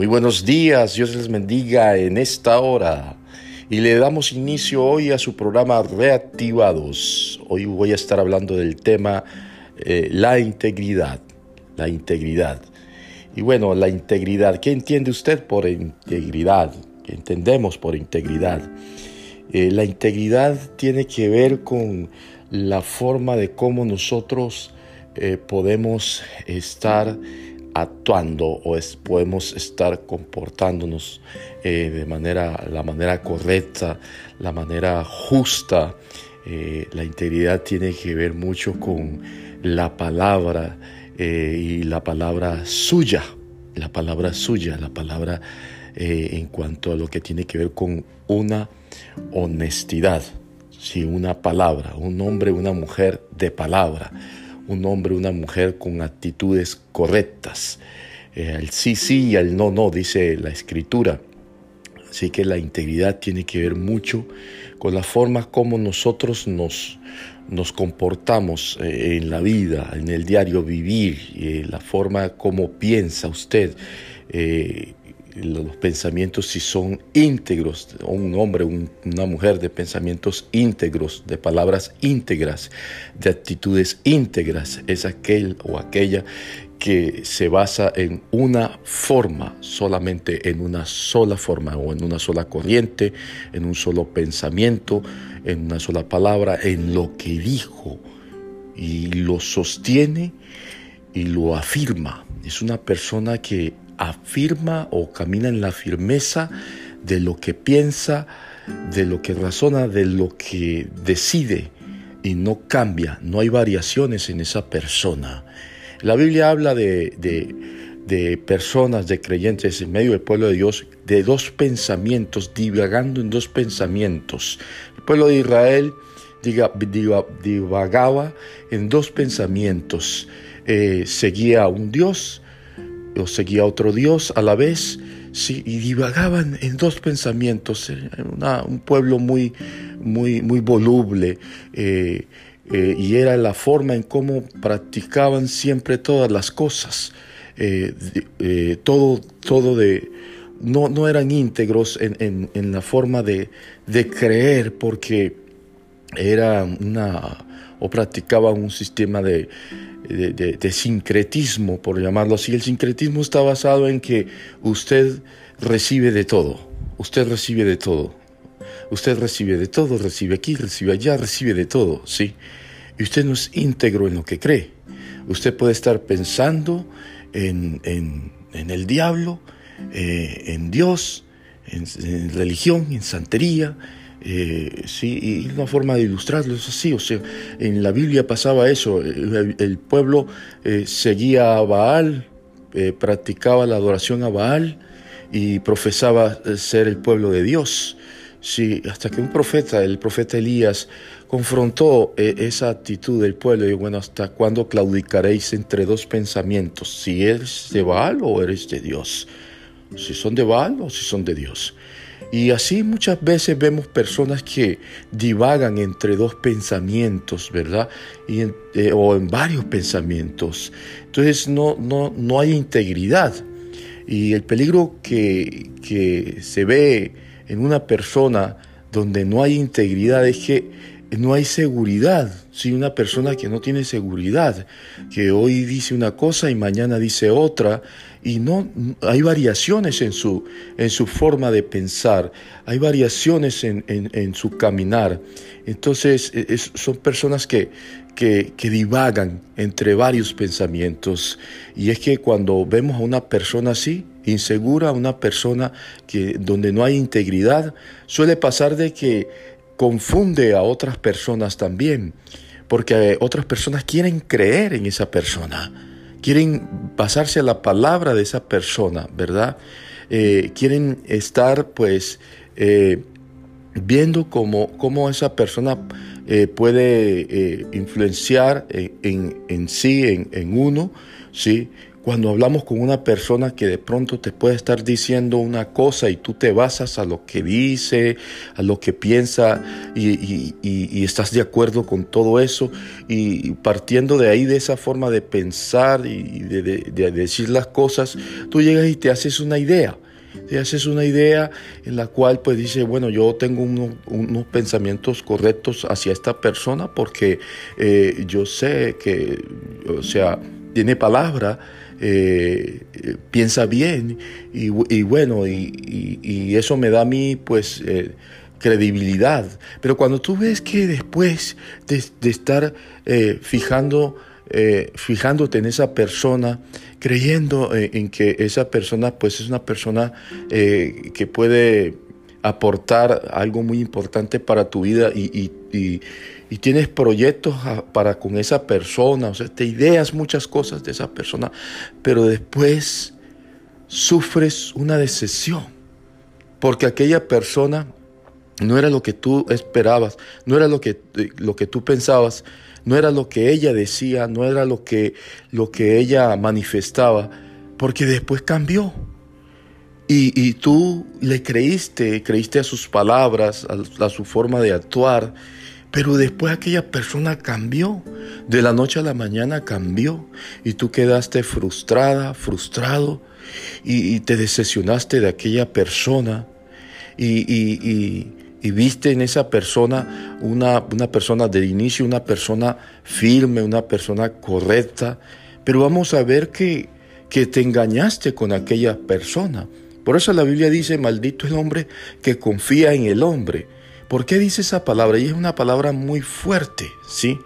Muy buenos días, Dios les bendiga en esta hora. Y le damos inicio hoy a su programa Reactivados. Hoy voy a estar hablando del tema eh, la integridad. La integridad. Y bueno, la integridad. ¿Qué entiende usted por integridad? ¿Qué entendemos por integridad? Eh, la integridad tiene que ver con la forma de cómo nosotros eh, podemos estar actuando o podemos estar comportándonos eh, de manera, la manera correcta, la manera justa. Eh, la integridad tiene que ver mucho con la palabra y la palabra suya, la palabra suya, la palabra en cuanto a lo que tiene que ver con una honestidad. Si una palabra, un hombre, una mujer de palabra un hombre, una mujer con actitudes correctas. Eh, el sí, sí y el no, no, dice la escritura. Así que la integridad tiene que ver mucho con la forma como nosotros nos, nos comportamos eh, en la vida, en el diario vivir, eh, la forma como piensa usted, los pensamientos si son íntegros, un hombre, una mujer de pensamientos íntegros, de palabras íntegras, de actitudes íntegras, es aquel o aquella que se basa en una forma, solamente en una sola forma o en una sola corriente, en un solo pensamiento, en una sola palabra, en lo que dijo y lo sostiene y lo afirma. Es una persona que afirma o camina en la firmeza de lo que piensa, de lo que razona, de lo que decide y no cambia, no hay variaciones en esa persona. La Biblia habla de, de, personas, de creyentes en medio del pueblo de Dios, de dos pensamientos, divagando en dos pensamientos. El pueblo de Israel divagaba en dos pensamientos. Eh, seguía a un Dios o seguía otro Dios a la vez, y divagaban en dos pensamientos, un pueblo muy, muy, muy voluble, eh, eh, y era la forma en cómo practicaban siempre todas las cosas, eh, todo, todo de, no, no eran íntegros en, en, la forma de, de creer, porque era una, o practicaban un sistema de, de, sincretismo, por llamarlo así. El sincretismo está basado en que usted recibe de todo, usted recibe de todo, usted recibe de todo, recibe aquí, recibe allá, recibe de todo, ¿sí? Y usted no es íntegro en lo que cree. Usted puede estar pensando en, el diablo, eh, en Dios, en religión, en santería, eh, sí, y una forma de ilustrarlo es así, o sea, en la Biblia pasaba eso, el, pueblo eh, seguía a Baal, eh, practicaba la adoración a Baal y profesaba ser el pueblo de Dios. Sí, hasta que un profeta, el profeta Elías, confrontó esa actitud del pueblo y bueno, ¿hasta cuándo claudicaréis entre dos pensamientos? Si eres de Baal o eres de Dios. Si son de Baal o si son de Dios. Y así muchas veces vemos personas que divagan entre dos pensamientos, ¿verdad? Eh, o en varios pensamientos. Entonces no, no, no hay integridad. Y el peligro que, que se ve en una persona donde no hay integridad es que no hay seguridad. Si una persona que no tiene seguridad, que hoy dice una cosa y mañana dice otra, y no hay variaciones en su, en su forma de pensar, hay variaciones en, en, su caminar. Entonces e, son personas que, que, divagan entre varios pensamientos. Y es que cuando vemos a una persona así, insegura, una persona que, donde no hay integridad, suele pasar de que confunde a otras personas también, porque otras personas quieren creer en esa persona, quieren pasarse a la palabra de esa persona, ¿verdad? Eh, quieren estar pues eh, viendo cómo, cómo, esa persona eh, puede influenciar en, en, sí, en, en, uno, ¿sí? Cuando hablamos con una persona que de pronto te puede estar diciendo una cosa y tú te basas a lo que dice, a lo que piensa y, estás de acuerdo con todo eso y partiendo de ahí, de esa forma de pensar y de, decir las cosas, tú llegas y te haces una idea. Te haces una idea en la cual pues dice, bueno, yo tengo unos pensamientos correctos hacia esta persona porque eh, yo sé que, o sea, tiene palabra, eh, piensa bien y, bueno, y, eso me da a mí pues eh, credibilidad. Pero cuando tú ves que después de, estar eh, fijando, fijándote en esa persona, creyendo en que esa persona pues es una persona que puede aportar algo muy importante para tu vida y, tienes proyectos para con esa persona, o sea, te ideas muchas cosas de esa persona, pero después sufres una decepción, porque aquella persona no era lo que tú esperabas, no era lo que, lo que tú pensabas, no era lo que ella decía, no era lo que, lo que ella manifestaba, porque después cambió. Y, tú le creíste, creíste a sus palabras, a, su forma de actuar, pero después aquella persona cambió, de la noche a la mañana cambió, y tú quedaste frustrada, frustrado, y, te decepcionaste de aquella persona, y, viste en esa persona una, una persona de inicio, una persona firme, una persona correcta, pero vamos a ver que, que te engañaste con aquella persona. Por eso la Biblia dice, maldito el hombre que confía en el hombre. ¿Por qué dice esa palabra? Y es una palabra muy fuerte, ¿sí?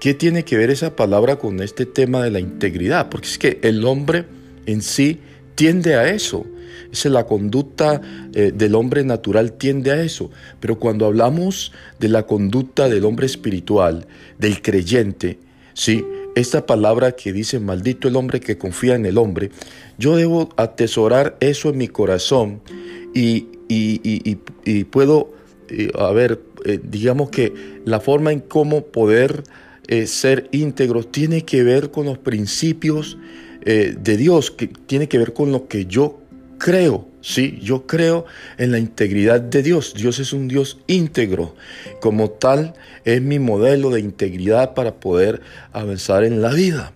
¿Qué tiene que ver esa palabra con este tema de la integridad? Porque es que el hombre en sí tiende a eso. Esa es la conducta eh, del hombre natural tiende a eso. Pero cuando hablamos de la conducta del hombre espiritual, del creyente, ¿sí? Esta palabra que dice, maldito el hombre que confía en el hombre, yo debo atesorar eso en mi corazón y, puedo, eh, a ver, eh, digamos que la forma en cómo poder eh, ser íntegro tiene que ver con los principios de Dios, que tiene que ver con lo que yo creo, sí, yo creo en la integridad de Dios. Dios es un Dios íntegro. Como tal, es mi modelo de integridad para poder avanzar en la vida.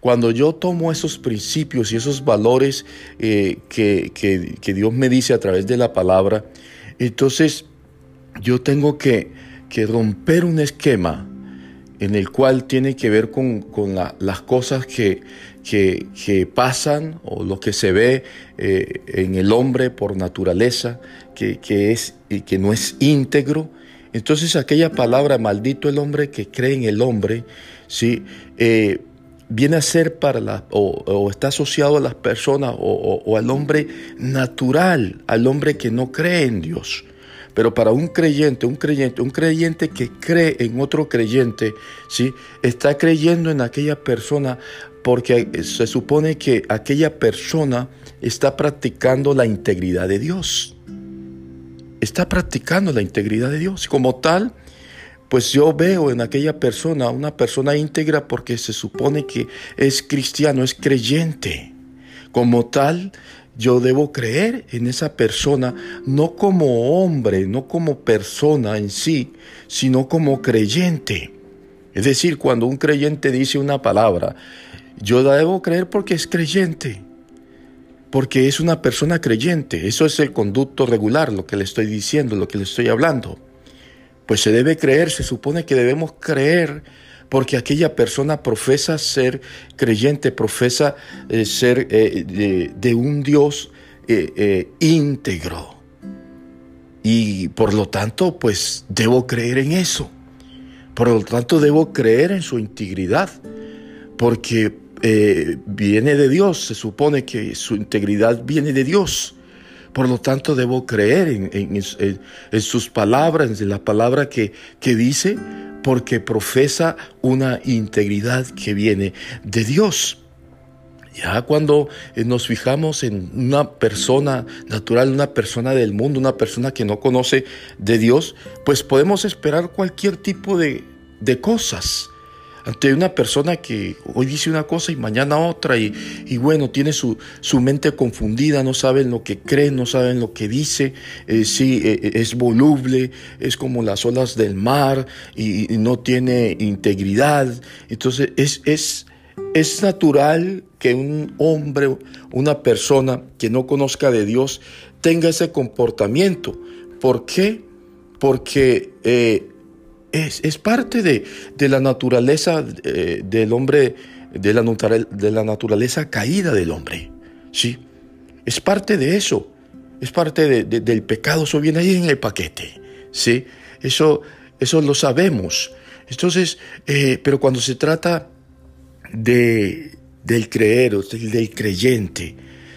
Cuando yo tomo esos principios y esos valores eh, que, que, Dios me dice a través de la palabra, entonces yo tengo que, que romper un esquema en el cual tiene que ver con, las cosas que, pasan o lo que se ve eh, en el hombre por naturaleza, que, que no es íntegro. Entonces aquella palabra, maldito el hombre que cree en el hombre, ¿sí? Eh, viene a ser para la, o, está asociado a las personas o, o, al hombre natural, al hombre que no cree en Dios. Pero para un creyente, un creyente, un creyente que cree en otro creyente, ¿sí? está creyendo en aquella persona porque se supone que aquella persona está practicando la integridad de Dios. Está practicando la integridad de Dios. Como tal, pues yo veo en aquella persona una persona íntegra porque se supone que es cristiano, es creyente. Como tal, yo debo creer en esa persona no como hombre, no como persona en sí, sino como creyente. Es decir, cuando un creyente dice una palabra, yo la debo creer porque es creyente, porque es una persona creyente. Eso es el conducto regular, lo que le estoy diciendo, lo que le estoy hablando. Pues se debe creer, se supone que debemos creer porque aquella persona profesa ser creyente, profesa eh, ser eh, de, un Dios eh, íntegro. Y por lo tanto, pues debo creer en eso. Por lo tanto, debo creer en su integridad, porque viene de Dios, se supone que su integridad viene de Dios. Por lo tanto, debo creer en, sus palabras, en la palabra que, que dice, porque profesa una integridad que viene de Dios. Ya cuando eh, nos fijamos en una persona natural, una persona del mundo, una persona que no conoce de Dios, pues podemos esperar cualquier tipo de, de cosas. Ante una persona que hoy dice una cosa y mañana otra y, bueno, tiene su, su, mente confundida, no saben lo que cree, no saben lo que dice, eh, sí, eh, eh, es voluble, es como las olas del mar y, no tiene integridad. Entonces es, es, es natural que un hombre, una persona que no conozca de Dios tenga ese comportamiento. ¿Por qué? Porque es, parte de, la naturaleza eh, del hombre, de la, de la, naturaleza caída del hombre. ¿sí? Es parte de eso. Es parte del pecado. Eso viene ahí en el paquete. ¿sí? Eso, eso lo sabemos. Entonces, eh, pero cuando se trata de, del creer, del, del creyente,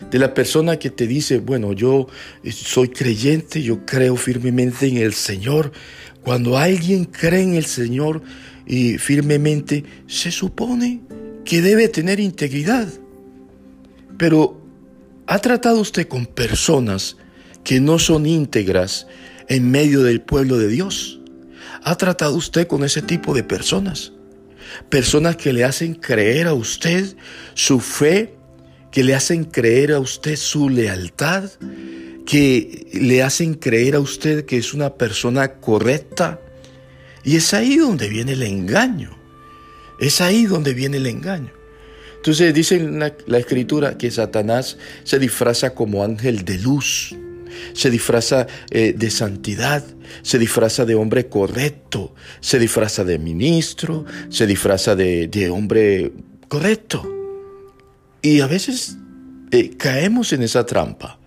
de la persona que te dice, bueno, yo soy creyente, yo creo firmemente en el Señor, cuando alguien cree en el Señor y firmemente, se supone que debe tener integridad. Pero ¿ha tratado usted con personas que no son íntegras en medio del pueblo de Dios? ¿Ha tratado usted con ese tipo de personas? Personas que le hacen creer a usted su fe, que le hacen creer a usted su lealtad, que le hacen creer a usted que es una persona correcta. Y es ahí donde viene el engaño. Es ahí donde viene el engaño. Entonces dice la, la escritura que Satanás se disfraza como ángel de luz, se disfraza eh, de santidad, se disfraza de hombre correcto, se disfraza de ministro, se disfraza de, hombre correcto. Y a veces eh, caemos en esa trampa.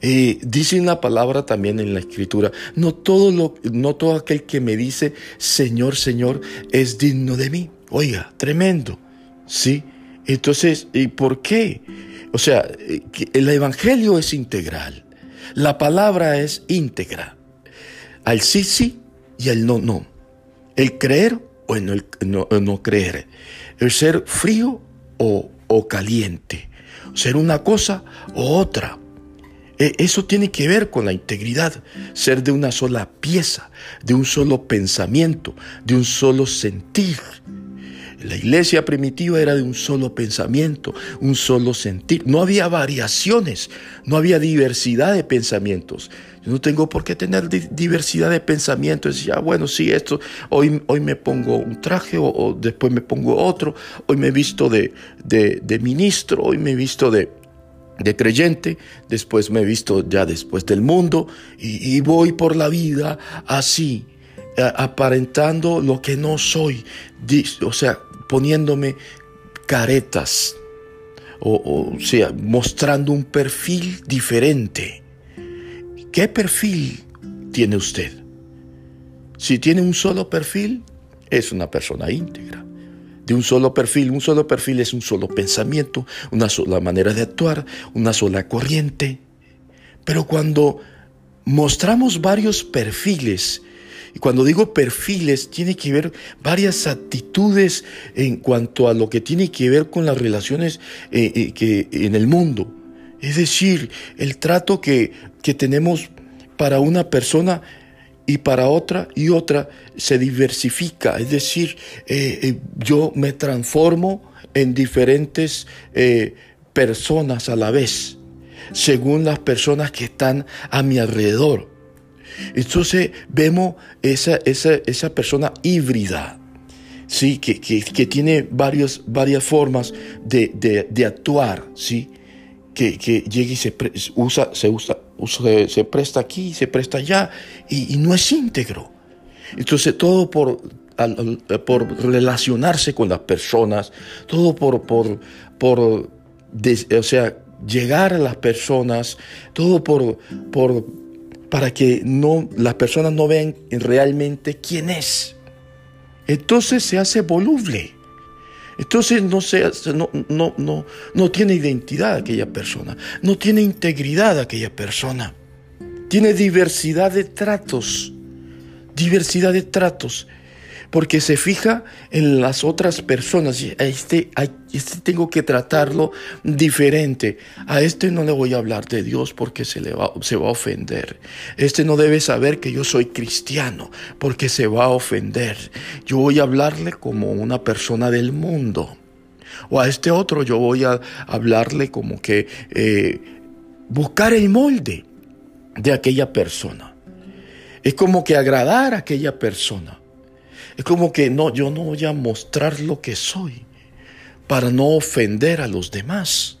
Eh, dice una palabra también en la escritura, no todo, lo, no todo aquel que me dice Señor, Señor es digno de mí. Oiga, tremendo. ¿Sí? Entonces, ¿y por qué? O sea, eh, el Evangelio es integral. La palabra es íntegra. Al sí, sí y al no, no. El creer o el no, creer. El ser frío o, o caliente. Ser una cosa o otra. E, eso tiene que ver con la integridad, ser de una sola pieza, de un solo pensamiento, de un solo sentir. La iglesia primitiva era de un solo pensamiento, un solo sentir. No había variaciones, no había diversidad de pensamientos. Yo no tengo por qué tener diversidad de pensamientos. Ya, bueno, sí, esto, hoy, hoy me pongo un traje o, después me pongo otro. Hoy me he visto de, de ministro, hoy me he visto de, de creyente, después me he visto ya después del mundo y, voy por la vida así, aparentando lo que no soy, o sea, poniéndome caretas, o, o sea, mostrando un perfil diferente. ¿Qué perfil tiene usted? Si tiene un solo perfil, es una persona íntegra de un solo perfil. Un solo perfil es un solo pensamiento, una sola manera de actuar, una sola corriente. Pero cuando mostramos varios perfiles, y cuando digo perfiles, tiene que ver varias actitudes en cuanto a lo que tiene que ver con las relaciones eh, eh, que, en el mundo. Es decir, el trato que, que tenemos para una persona y para otra y otra se diversifica, es decir, eh, eh, yo me transformo en diferentes eh, personas a la vez, según las personas que están a mi alrededor. Entonces vemos esa, esa, esa persona híbrida, ¿sí? que, que, que tiene varios, varias formas de, de, de actuar, ¿sí? que, que llega y se usa, se usa, se, presta aquí, se presta allá, y, no es íntegro. Entonces todo por, por relacionarse con las personas, todo por, por, por o sea, llegar a las personas, todo por, por, para que no, las personas no vean realmente quién es. Entonces se hace voluble. Entonces no, no, no, no, no tiene identidad aquella persona, no tiene integridad aquella persona, tiene diversidad de tratos, diversidad de tratos. Porque se fija en las otras personas. A este, este tengo que tratarlo diferente. A este no le voy a hablar de Dios porque se, le va, se va a ofender. Este no debe saber que yo soy cristiano porque se va a ofender. Yo voy a hablarle como una persona del mundo. O a este otro yo voy a hablarle como que eh, buscar el molde de aquella persona. Es como que agradar a aquella persona. Es como que no, yo no voy a mostrar lo que soy para no ofender a los demás.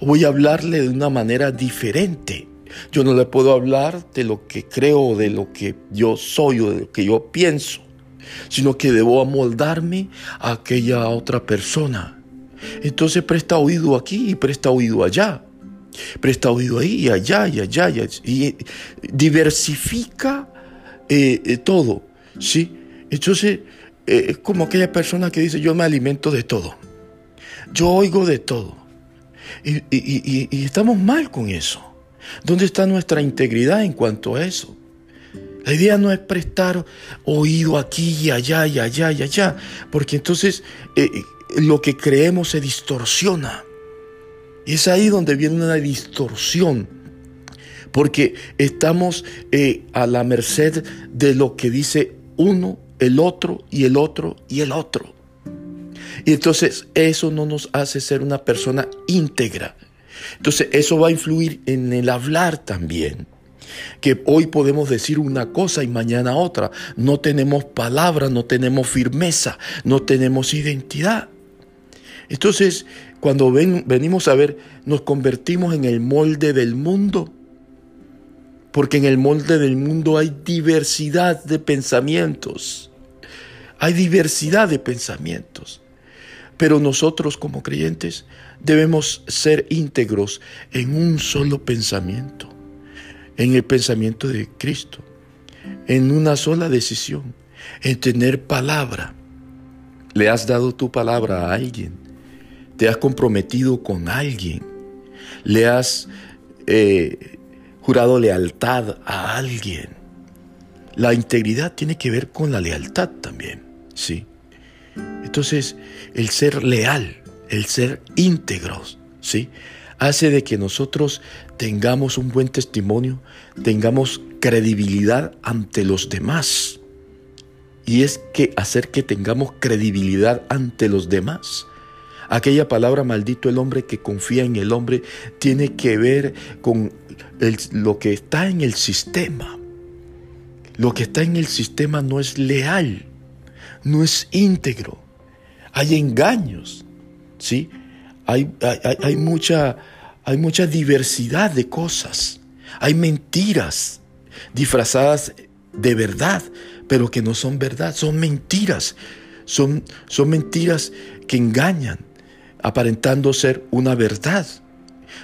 Voy a hablarle de una manera diferente. Yo no le puedo hablar de lo que creo, de lo que yo soy o de lo que yo pienso, sino que debo amoldarme a aquella otra persona. Entonces presta oído aquí y presta oído allá. Presta oído ahí y allá y allá y, diversifica eh, eh, todo, ¿sí? Entonces, eh, es como aquella persona que dice, yo me alimento de todo. Yo oigo de todo. Y, y, estamos mal con eso. ¿Dónde está nuestra integridad en cuanto a eso? La idea no es prestar oído aquí y allá y allá y allá, porque entonces eh, lo que creemos se distorsiona. Y es ahí donde viene una distorsión, porque estamos eh, a la merced de lo que dice uno el otro y el otro y el otro. Y entonces eso no nos hace ser una persona íntegra. Entonces eso va a influir en el hablar también. Que hoy podemos decir una cosa y mañana otra. No tenemos palabra, no tenemos firmeza, no tenemos identidad. Entonces, cuando venimos a ver, nos convertimos en el molde del mundo. Porque en el molde del mundo hay diversidad de pensamientos. Hay diversidad de pensamientos, pero nosotros como creyentes debemos ser íntegros en un solo pensamiento, en el pensamiento de Cristo, en una sola decisión, en tener palabra. Le has dado tu palabra a alguien, te has comprometido con alguien, le has eh, jurado lealtad a alguien. La integridad tiene que ver con la lealtad también. ¿Sí? Entonces, el ser leal, el ser íntegros, ¿sí? Hace de que nosotros tengamos un buen testimonio, tengamos credibilidad ante los demás. Y es que hacer que tengamos credibilidad ante los demás. Aquella palabra maldito el hombre que confía en el hombre tiene que ver con lo que está en el sistema. Lo que está en el sistema no es leal no es íntegro. Hay engaños, ¿sí? Hay, hay, mucha, hay mucha diversidad de cosas. Hay mentiras disfrazadas de verdad, pero que no son verdad, son mentiras. Son, son mentiras que engañan, aparentando ser una verdad.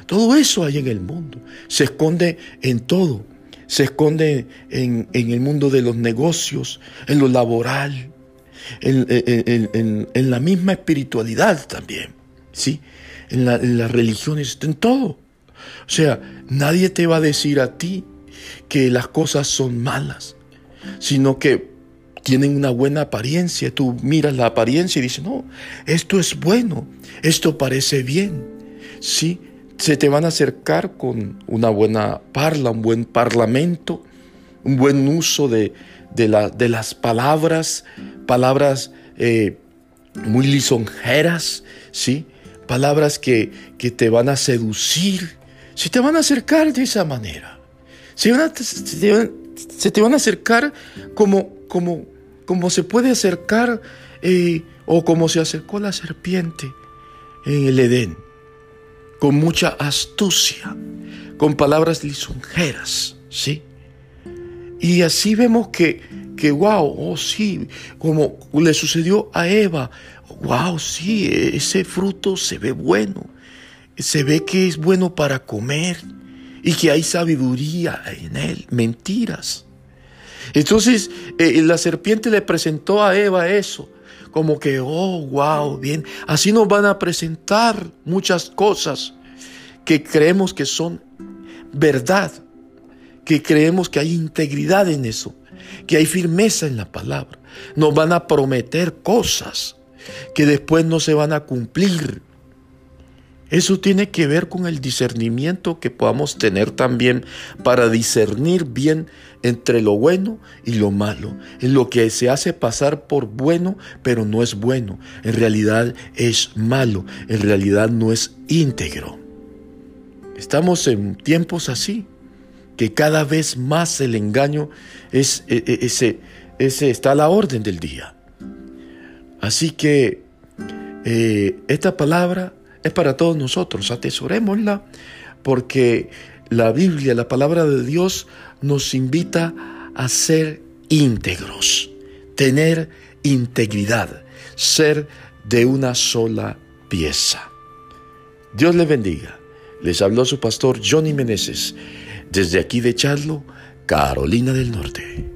Todo eso hay en el mundo. Se esconde en todo. Se esconde en, en el mundo de los negocios, en lo laboral, en, la misma espiritualidad también, ¿sí? En, las religiones, en todo. O sea, nadie te va a decir a ti que las cosas son malas, sino que tienen una buena apariencia. Tú miras la apariencia y dices, no, esto es bueno, esto parece bien, ¿sí? Se te van a acercar con una buena parla, un buen parlamento, un buen uso de, de las palabras palabras eh, muy lisonjeras, ¿sí? Palabras que, que, te van a seducir, si te van a acercar de esa manera. Se, te, van, a acercar como, como, como se puede acercar eh, o como se acercó la serpiente en el Edén, con mucha astucia, con palabras lisonjeras, ¿sí? Y así vemos que que wow, oh sí, como le sucedió a Eva, wow, sí, ese fruto se ve bueno, se ve que es bueno para comer y que hay sabiduría en él, mentiras. Entonces eh, la serpiente le presentó a Eva eso, como que, oh, wow, bien, así nos van a presentar muchas cosas que creemos que son verdad, que creemos que hay integridad en eso que hay firmeza en la palabra. Nos van a prometer cosas que después no se van a cumplir. Eso tiene que ver con el discernimiento que podamos tener también para discernir bien entre lo bueno y lo malo, en lo que se hace pasar por bueno, pero no es bueno, en realidad es malo, en realidad no es íntegro. Estamos en tiempos así, que cada vez más el engaño es, e, e, ese, ese está a la orden del día. Así que eh, esta palabra es para todos nosotros, atesorémosla, porque la Biblia, la palabra de Dios, nos invita a ser íntegros, tener integridad, ser de una sola pieza. Dios le bendiga. Les habló su pastor Johnny Meneses, desde aquí de Charlo, Carolina del Norte.